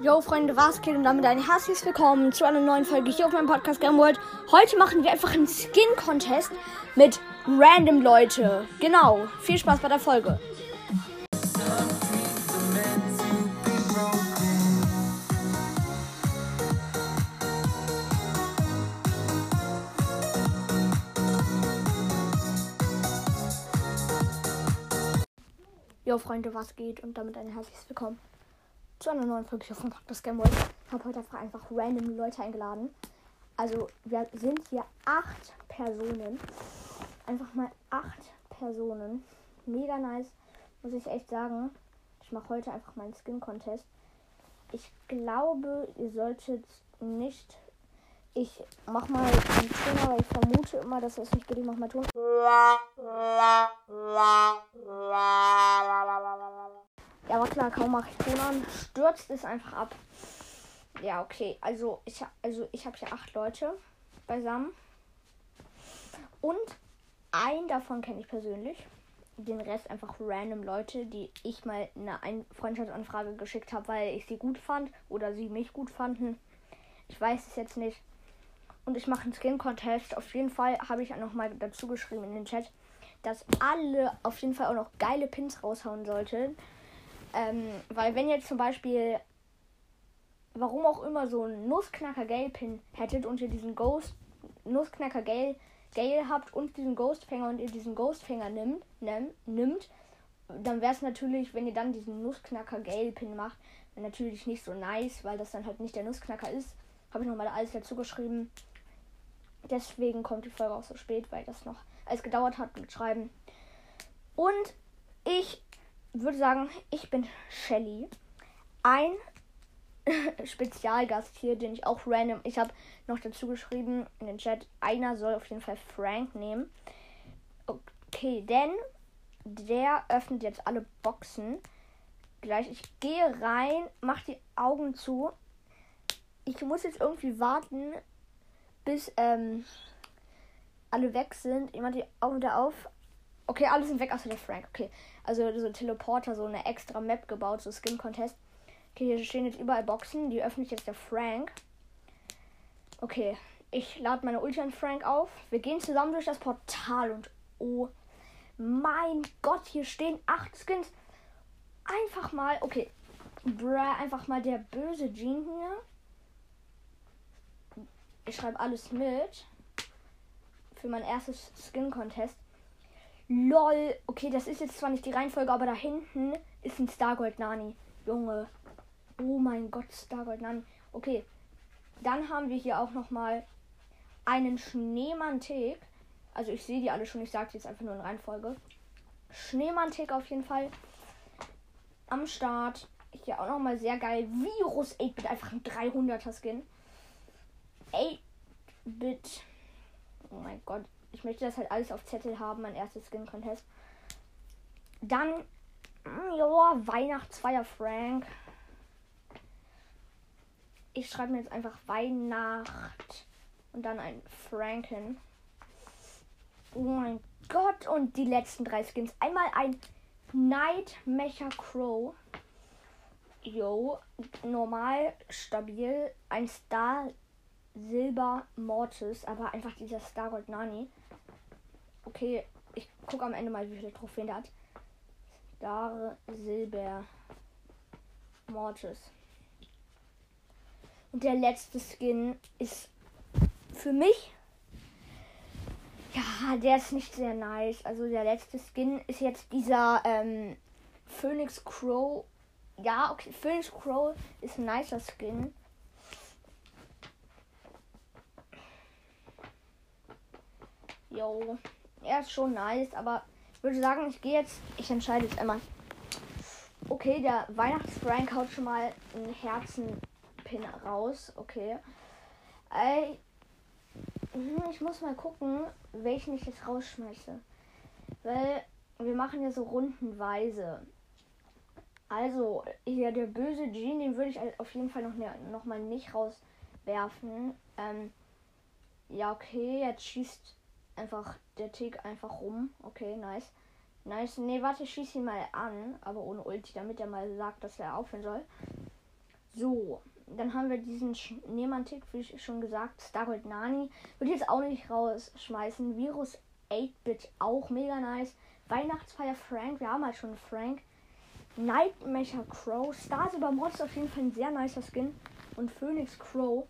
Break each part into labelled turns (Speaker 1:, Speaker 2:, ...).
Speaker 1: Yo Freunde, was geht und damit ein herzliches Willkommen zu einer neuen Folge hier auf meinem Podcast Game World. Heute machen wir einfach einen Skin Contest mit random Leute. Genau, viel Spaß bei der Folge. Yo Freunde, was geht und damit ein herzliches Willkommen zu einer neuen Folge hier von Game World. Ich habe heute einfach, einfach random Leute eingeladen. Also wir sind hier acht Personen. Einfach mal acht Personen. Mega nice, muss ich echt sagen. Ich mache heute einfach meinen Skin Contest. Ich glaube, ihr solltet nicht. Ich mach mal einen Ton, aber ich vermute immer, dass es nicht geht. Ich mach mal Ton. Klar, kaum mache ich Ton an, stürzt es einfach ab. Ja, okay. Also ich, also ich habe hier acht Leute beisammen. Und einen davon kenne ich persönlich. Den Rest einfach random Leute, die ich mal eine Ein Freundschaftsanfrage geschickt habe, weil ich sie gut fand oder sie mich gut fanden. Ich weiß es jetzt nicht. Und ich mache einen Skin-Contest. Auf jeden Fall habe ich auch noch mal dazu geschrieben in den Chat, dass alle auf jeden Fall auch noch geile Pins raushauen sollten. Ähm, weil wenn jetzt zum Beispiel, warum auch immer, so ein Nussknacker Gale Pin hättet und ihr diesen Ghost Nussknacker Gale, Gale habt und diesen Ghostfänger und ihr diesen Ghostfänger nimmt, nehm, nimmt, dann wäre es natürlich, wenn ihr dann diesen Nussknacker Gale Pin macht, natürlich nicht so nice, weil das dann halt nicht der Nussknacker ist. Habe ich nochmal alles dazu geschrieben. Deswegen kommt die Folge auch so spät, weil das noch alles gedauert hat mit Schreiben. Und ich würde sagen, ich bin Shelly. Ein Spezialgast hier, den ich auch random. Ich habe noch dazu geschrieben in den Chat, einer soll auf jeden Fall Frank nehmen. Okay, denn der öffnet jetzt alle Boxen. Gleich, ich gehe rein, mach die Augen zu. Ich muss jetzt irgendwie warten, bis ähm, alle weg sind. Ich mach die Augen wieder auf. Okay, alle sind weg, außer der Frank. Okay, also so Teleporter, so eine extra Map gebaut, so Skin Contest. Okay, hier stehen jetzt überall Boxen. Die öffnet jetzt der Frank. Okay, ich lade meine Ulti an Frank auf. Wir gehen zusammen durch das Portal und oh mein Gott, hier stehen acht Skins. Einfach mal, okay, bruh, einfach mal der böse Jean hier. Ich schreibe alles mit. Für mein erstes Skin Contest. LOL. Okay, das ist jetzt zwar nicht die Reihenfolge, aber da hinten ist ein Stargold Nani. Junge. Oh mein Gott, Stargold Nani. Okay. Dann haben wir hier auch nochmal einen Schneemantik. Also ich sehe die alle schon, ich sage jetzt einfach nur in Reihenfolge. Schneemantik auf jeden Fall. Am Start. Hier auch nochmal sehr geil. Virus 8-Bit, einfach ein 300er Skin. 8-Bit. Oh mein Gott. Ich möchte das halt alles auf Zettel haben, mein erstes Skin Contest. Dann, mm, ja, Weihnachtsfeier Frank. Ich schreibe mir jetzt einfach Weihnacht und dann ein Franken. Oh mein Gott, und die letzten drei Skins. Einmal ein Night Mecha Crow. Jo, normal, stabil. Ein Star Silber Mortis, aber einfach dieser Stargold Nani. Okay, ich gucke am Ende mal, wie viele Trophäen der hat. Star Silber Mortis. Und der letzte Skin ist für mich. Ja, der ist nicht sehr nice. Also der letzte Skin ist jetzt dieser ähm, Phoenix Crow. Ja, okay, Phoenix Crow ist ein nicer Skin. Jo er ist schon nice, aber ich würde sagen, ich gehe jetzt, ich entscheide jetzt einmal. Okay, der Weihnachtsfrank haut schon mal einen Herzenpin raus. Okay. Ey, hm, ich muss mal gucken, welchen ich jetzt rausschmeiße. Weil wir machen ja so rundenweise. Also, hier der böse Jean, den würde ich auf jeden Fall noch, ne, noch mal nicht rauswerfen. Ähm, ja, okay, jetzt schießt einfach der Tick einfach rum. Okay, nice. Nice. Nee, warte, ich schieße ihn mal an, aber ohne Ulti, damit er mal sagt, dass er aufhören soll. So, dann haben wir diesen Schneemantik, wie ich schon gesagt, Stargold Nani. Würde jetzt auch nicht rausschmeißen. Virus 8-Bit auch mega nice. Weihnachtsfeier Frank, wir haben halt schon Frank. Nightmecher Crow. Star Silber Mods auf jeden Fall ein sehr nicer Skin. Und Phoenix Crow.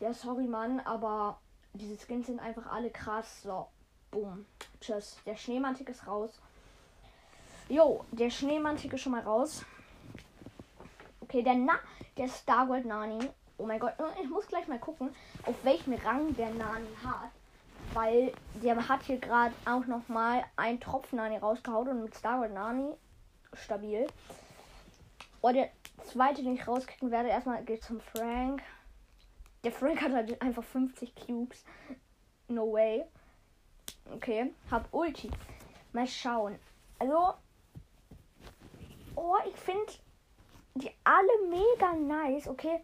Speaker 1: Ja, sorry, Mann, aber diese Skins sind einfach alle krass. So, boom. Tschüss. Der Schneemantik ist raus. Jo, der Schneemantik ist schon mal raus. Okay, der Na, der Stargold Nani. Oh mein Gott, ich muss gleich mal gucken, auf welchem Rang der Nani hat. Weil der hat hier gerade auch noch mal ein Tropfen Nani rausgehauen und mit Stargold Nani stabil. Und der zweite, den ich rauskicken werde, erstmal geht zum Frank. Der Frank hat halt einfach 50 Cubes. No way. Okay, hab Ulti. Mal schauen. Also, oh, ich finde die alle mega nice. Okay,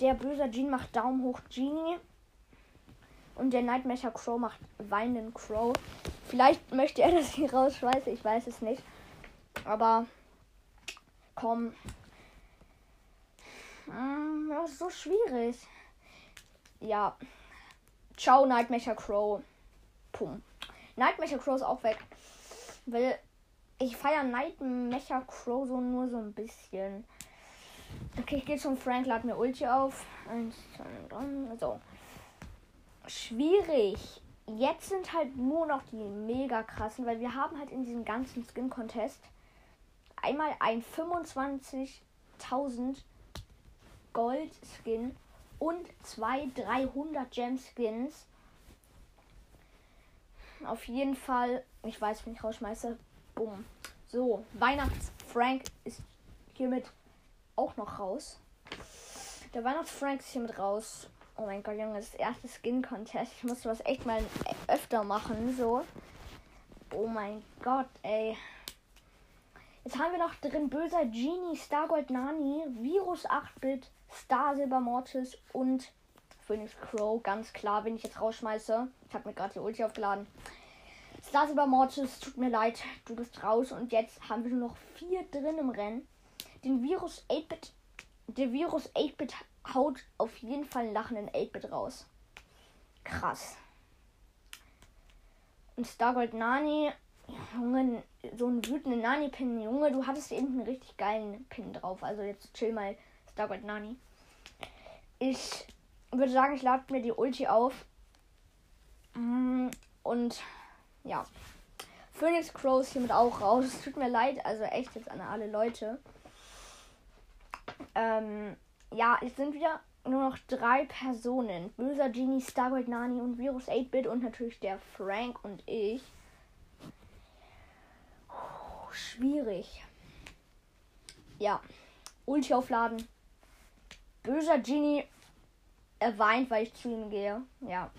Speaker 1: der böse Jean macht Daumen hoch Genie. Und der Nightmare Crow macht weinenden Crow. Vielleicht möchte er das hier rausschmeißen, ich weiß es nicht. Aber komm. Hm, das ist so schwierig. Ja. Ciao, Nightmare Crow. Pum. Nightmare Crow ist auch weg. Weil ich feiere Nightmare Crow so nur so ein bisschen. Okay, ich gehe zum Frank, lad mir Ulti auf. Eins, zwei, drei, so. Schwierig. Jetzt sind halt nur noch die mega krassen, weil wir haben halt in diesem ganzen Skin-Contest einmal ein 25.000 Gold-Skin und zwei 300 Gem-Skins. Auf jeden Fall, ich weiß, wenn ich rausschmeiße, bumm. So, Weihnachts-Frank ist hiermit auch noch raus. Der Weihnachts-Frank ist hiermit raus. Oh mein Gott, Junge, das erste Skin-Contest. Ich muss sowas echt mal öfter machen, so. Oh mein Gott, ey. Jetzt haben wir noch drin böser Genie, Stargold Nani, Virus 8-Bit, Star Silber Mortis und Phoenix Crow. Ganz klar, wenn ich jetzt rausschmeiße. Ich habe mir gerade die Ulti aufgeladen. Star Silber Mortis, tut mir leid, du bist raus. Und jetzt haben wir nur noch vier drin im Rennen. Den Virus 8-Bit. Der Virus 8-Bit haut auf jeden Fall einen lachenden 8-Bit raus. Krass. Und Stargold Nani, Junge, so einen wütenden Nani-Pin. Junge, du hattest eben einen richtig geilen Pin drauf. Also jetzt chill mal, Stargold Nani. Ich würde sagen, ich lade mir die Ulti auf. Mm, und ja. Phoenix Crow ist hiermit auch raus. Es tut mir leid, also echt jetzt an alle Leute. Ähm, ja, jetzt sind wir nur noch drei Personen. Böser Genie, Stargold Nani und Virus 8-Bit und natürlich der Frank und ich. Puh, schwierig. Ja. Ulti aufladen. Böser Genie. Er weint, weil ich zu ihm gehe. Ja.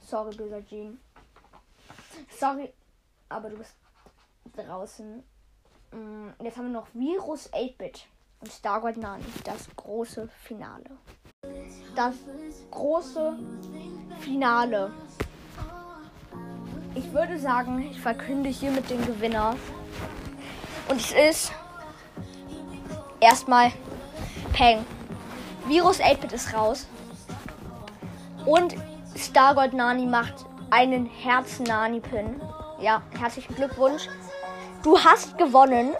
Speaker 1: Sorry, böser Genie. Sorry, aber du bist draußen. Mm, jetzt haben wir noch Virus 8-Bit und Stargold Nani. Das große Finale. Das große Finale. Ich würde sagen, ich verkünde hiermit den Gewinner. Und es ist erstmal Peng. Virus 8-Bit ist raus. Und Stargold Nani macht einen Herz-Nani-Pin. Ja, herzlichen Glückwunsch. Du hast gewonnen.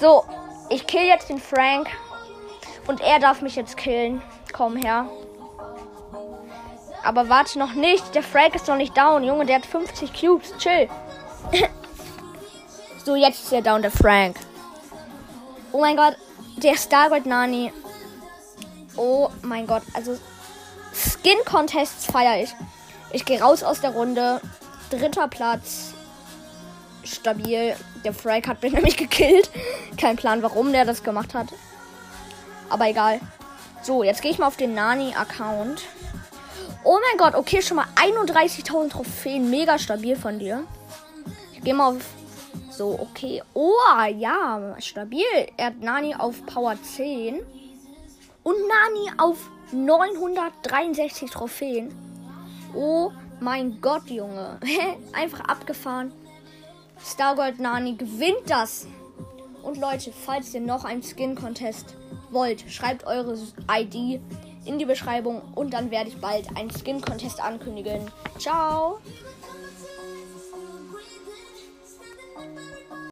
Speaker 1: So, ich kill jetzt den Frank. Und er darf mich jetzt killen. Komm her. Aber warte noch nicht. Der Frank ist noch nicht down. Junge, der hat 50 Cubes. Chill. so, jetzt ist er down, der Frank. Oh mein Gott. Der Stargold Nani. Oh mein Gott. Also, Skin Contests feiere ich. Ich gehe raus aus der Runde. Dritter Platz. Stabil. Der Frank hat mich nämlich gekillt. Kein Plan, warum der das gemacht hat. Aber egal. So, jetzt gehe ich mal auf den Nani-Account. Oh mein Gott, okay, schon mal 31.000 Trophäen. Mega stabil von dir. Ich gehe mal auf. So, okay. Oh, ja, stabil. Er hat Nani auf Power 10. Und Nani auf 963 Trophäen. Oh mein Gott, Junge. Einfach abgefahren. Stargold Nani gewinnt das. Und Leute, falls ihr noch einen Skin Contest wollt, schreibt eure ID in die Beschreibung und dann werde ich bald einen Skin Contest ankündigen. Ciao!